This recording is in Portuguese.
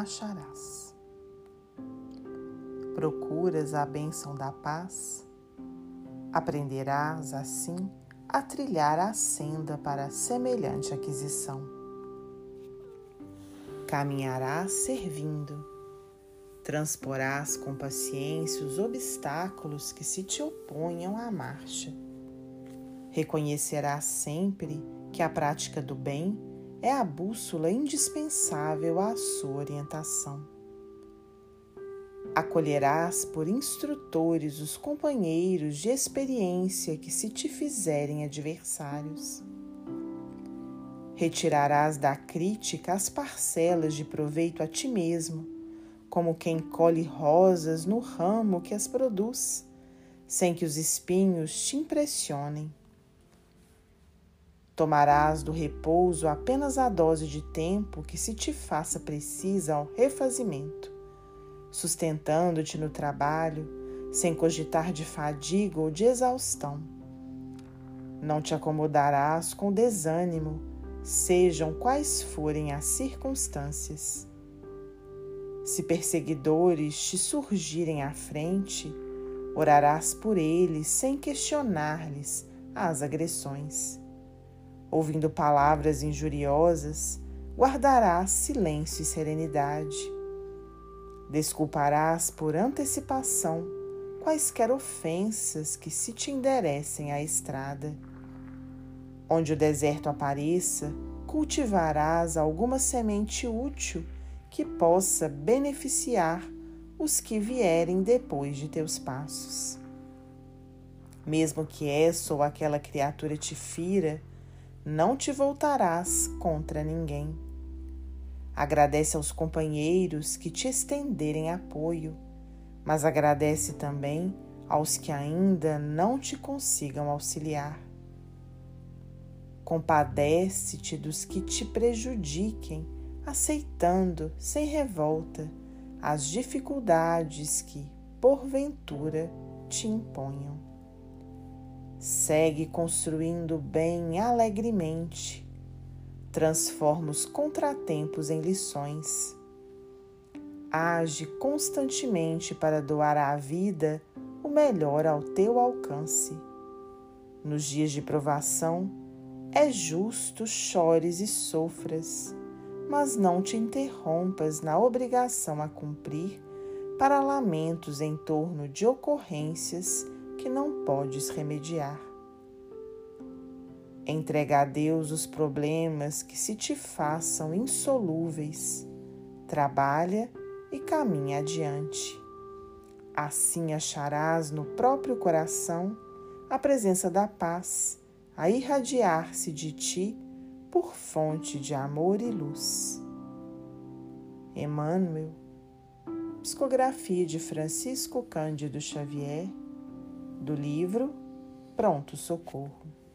acharás. Procuras a bênção da paz, aprenderás assim a trilhar a senda para semelhante aquisição. Caminharás servindo, transporás com paciência os obstáculos que se te oponham à marcha. Reconhecerás sempre que a prática do bem é a bússola indispensável à sua orientação. Acolherás por instrutores os companheiros de experiência que se te fizerem adversários. Retirarás da crítica as parcelas de proveito a ti mesmo, como quem colhe rosas no ramo que as produz, sem que os espinhos te impressionem. Tomarás do repouso apenas a dose de tempo que se te faça precisa ao refazimento, sustentando-te no trabalho, sem cogitar de fadiga ou de exaustão. Não te acomodarás com desânimo, sejam quais forem as circunstâncias. Se perseguidores te surgirem à frente, orarás por eles sem questionar-lhes as agressões ouvindo palavras injuriosas, guardarás silêncio e serenidade. Desculparás por antecipação quaisquer ofensas que se te enderecem à estrada. Onde o deserto apareça, cultivarás alguma semente útil que possa beneficiar os que vierem depois de teus passos. Mesmo que essa ou aquela criatura te fira, não te voltarás contra ninguém. Agradece aos companheiros que te estenderem apoio, mas agradece também aos que ainda não te consigam auxiliar. Compadece-te dos que te prejudiquem, aceitando, sem revolta, as dificuldades que, porventura, te imponham. Segue construindo bem alegremente. Transforma os contratempos em lições. Age constantemente para doar à vida o melhor ao teu alcance. Nos dias de provação, é justo chores e sofras, mas não te interrompas na obrigação a cumprir para lamentos em torno de ocorrências que não podes remediar. Entrega a Deus os problemas que se te façam insolúveis. Trabalha e caminha adiante. Assim acharás no próprio coração a presença da paz a irradiar-se de ti por fonte de amor e luz. Emmanuel, psicografia de Francisco Cândido Xavier do livro Pronto Socorro.